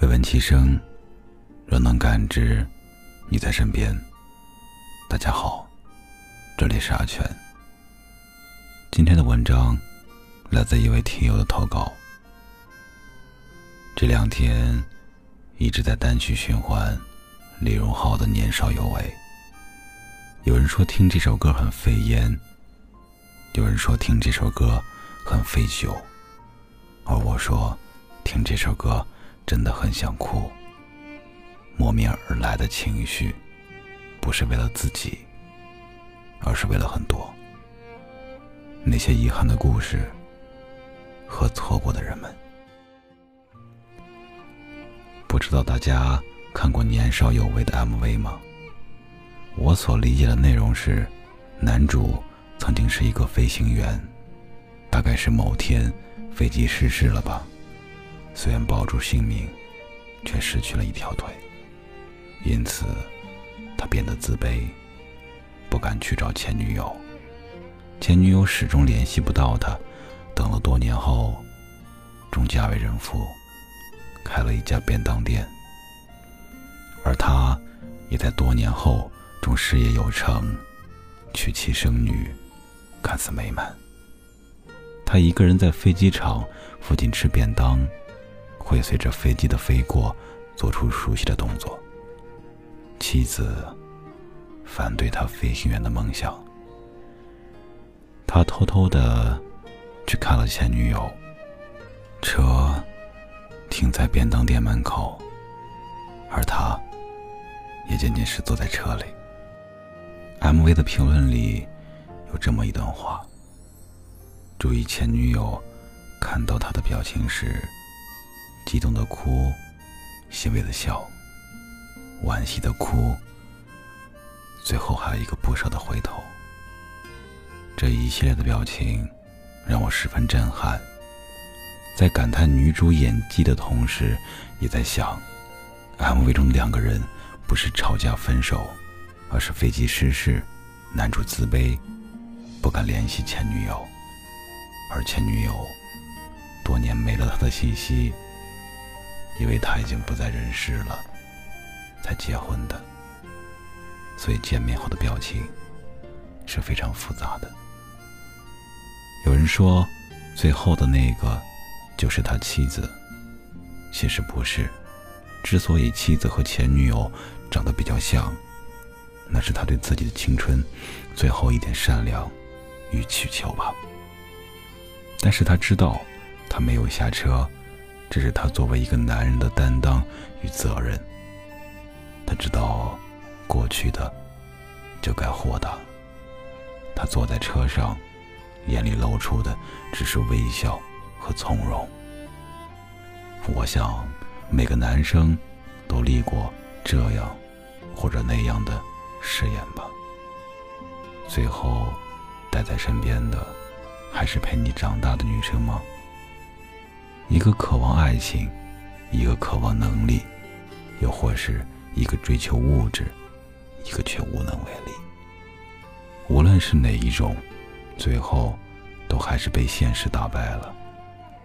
未闻其声，若能感知你在身边。大家好，这里是阿全。今天的文章来自一位听友的投稿。这两天一直在单曲循环李荣浩的《年少有为》。有人说听这首歌很费烟，有人说听这首歌很费酒，而我说听这首歌真的很想哭。莫名而来的情绪，不是为了自己，而是为了很多那些遗憾的故事和错过的人们。不知道大家看过《年少有为》的 MV 吗？我所理解的内容是，男主曾经是一个飞行员，大概是某天飞机失事了吧，虽然保住性命，却失去了一条腿，因此他变得自卑，不敢去找前女友，前女友始终联系不到他，等了多年后，终嫁为人妇，开了一家便当店，而他也在多年后。中事业有成，娶妻生女，看似美满。他一个人在飞机场附近吃便当，会随着飞机的飞过做出熟悉的动作。妻子反对他飞行员的梦想，他偷偷的去看了前女友，车停在便当店门口，而他也仅仅是坐在车里。MV 的评论里有这么一段话：注意前女友看到他的表情时，激动的哭，欣慰的笑，惋惜的哭，最后还有一个不舍的回头。这一系列的表情让我十分震撼，在感叹女主演技的同时，也在想，MV 中的两个人不是吵架分手。而是飞机失事，男主自卑，不敢联系前女友，而前女友多年没了他的信息，因为他已经不在人世了，才结婚的。所以见面后的表情是非常复杂的。有人说，最后的那个就是他妻子，其实不是。之所以妻子和前女友长得比较像。那是他对自己的青春最后一点善良与祈求吧。但是他知道，他没有下车，这是他作为一个男人的担当与责任。他知道，过去的就该豁达。他坐在车上，眼里露出的只是微笑和从容。我想，每个男生都立过这样或者那样的。誓言吧。最后，待在身边的，还是陪你长大的女生吗？一个渴望爱情，一个渴望能力，又或是一个追求物质，一个却无能为力。无论是哪一种，最后，都还是被现实打败了，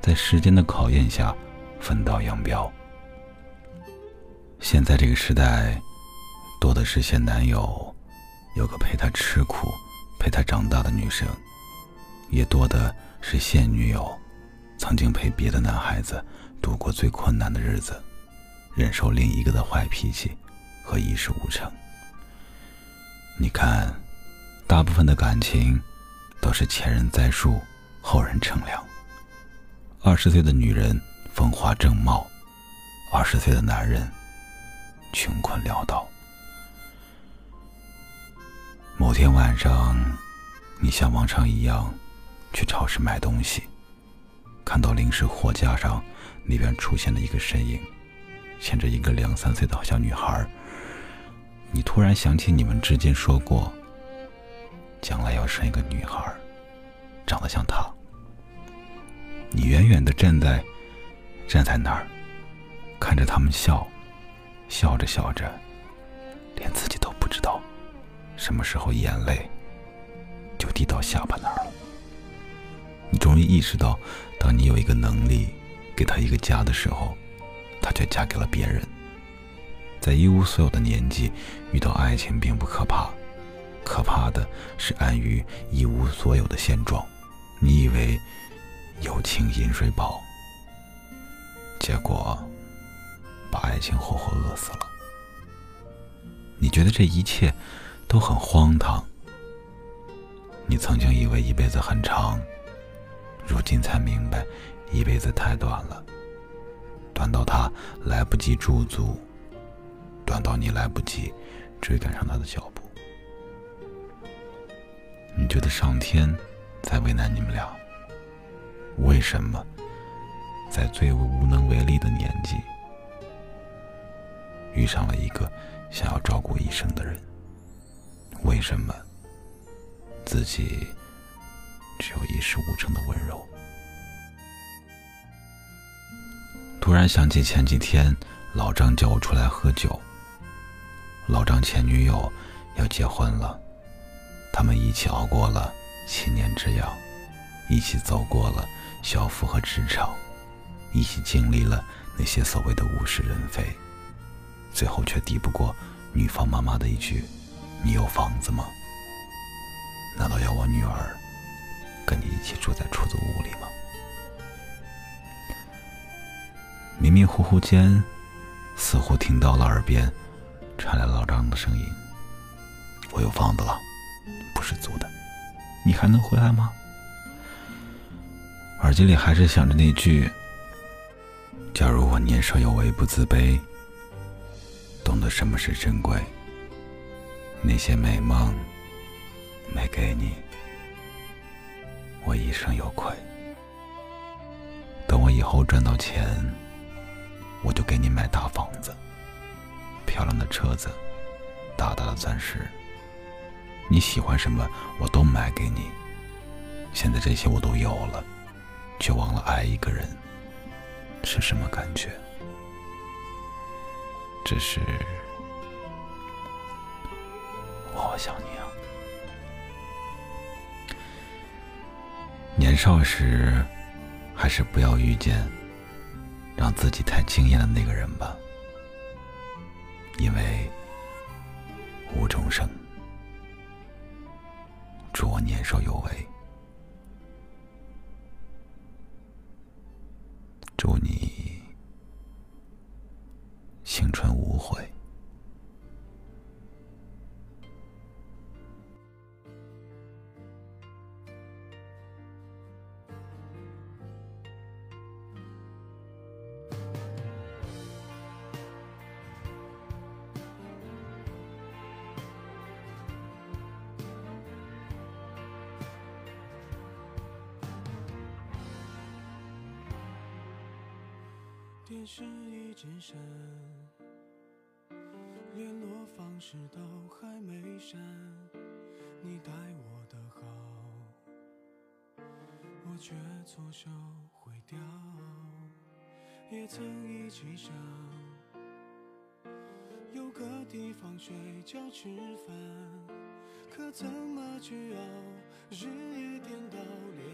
在时间的考验下，分道扬镳。现在这个时代。多的是现男友有个陪他吃苦、陪他长大的女生，也多的是现女友曾经陪别的男孩子度过最困难的日子，忍受另一个的坏脾气和一事无成。你看，大部分的感情都是前人栽树，后人乘凉。二十岁的女人风华正茂，二十岁的男人穷困潦倒。某天晚上，你像往常一样去超市买东西，看到零食货架上那边出现了一个身影，牵着一个两三岁的小女孩。你突然想起你们之间说过，将来要生一个女孩，长得像她。你远远的站在站在那儿，看着他们笑，笑着笑着，连自己都不知道。什么时候眼泪就滴到下巴那儿了？你终于意识到，当你有一个能力给他一个家的时候，她却嫁给了别人。在一无所有的年纪遇到爱情并不可怕，可怕的是安于一无所有的现状。你以为有情饮水饱，结果把爱情活活饿死了。你觉得这一切都很荒唐。你曾经以为一辈子很长，如今才明白，一辈子太短了，短到他来不及驻足。短到你来不及追赶上他的脚步，你觉得上天在为难你们俩？为什么在最无能为力的年纪遇上了一个想要照顾一生的人？为什么自己只有一事无成的温柔？突然想起前几天老张叫我出来喝酒。老张前女友要结婚了，他们一起熬过了七年之痒，一起走过了校服和职场，一起经历了那些所谓的物是人非，最后却抵不过女方妈妈的一句：“你有房子吗？难道要我女儿跟你一起住在出租屋里吗？”迷迷糊糊间，似乎听到了耳边。传来老张的声音：“我有房子了，不是租的，你还能回来吗？”耳机里还是响着那句：“假如我年少有为不自卑，懂得什么是珍贵，那些美梦没给你，我一生有愧。等我以后赚到钱，我就给你买大房子。”漂亮的车子，大大的钻石，你喜欢什么我都买给你。现在这些我都有了，却忘了爱一个人是什么感觉。只是我好想你啊！年少时，还是不要遇见让自己太惊艳的那个人吧。因为无中生，祝我年少有为，电视已经删，联络方式都还没删。你待我的好，我却错手毁掉。也曾一起想，有个地方睡觉吃饭，可怎么去熬？日夜颠倒，连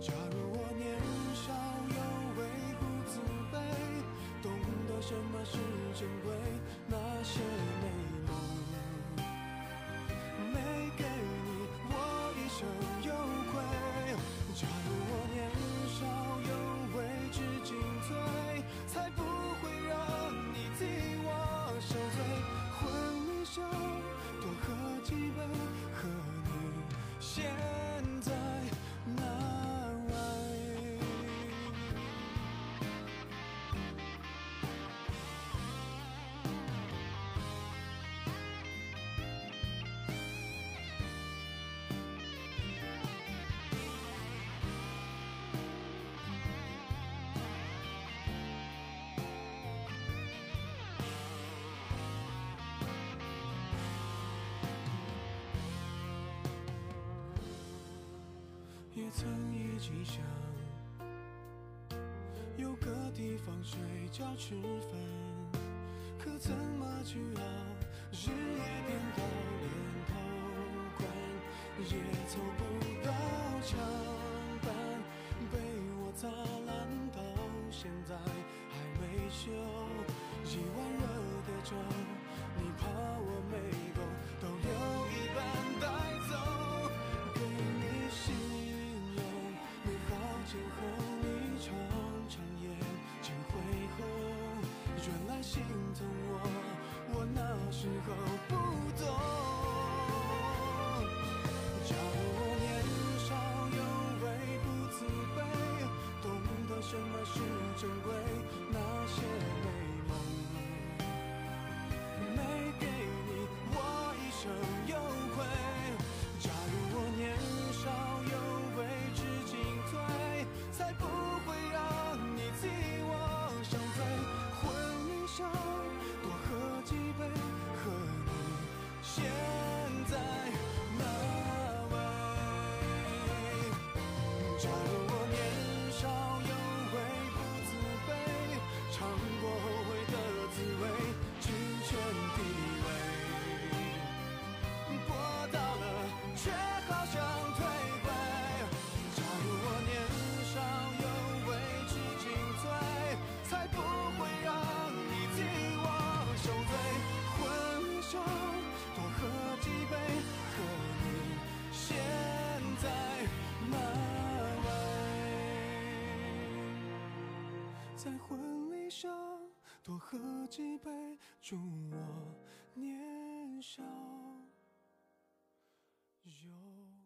假如我年少有为。不自卑，懂得什么是珍贵？曾一起想，有个地方睡觉吃饭，可怎么去熬？日夜颠倒，连头款也凑不到墙板，被我砸烂到现在还没修。一碗热的粥，心疼我，我那时候不懂。假如我年少有为不自卑，懂得什么是珍贵，那些美梦没给你，我一生有愧。假如我年少有为知进退，才不婚礼上多喝几杯，祝我年少有。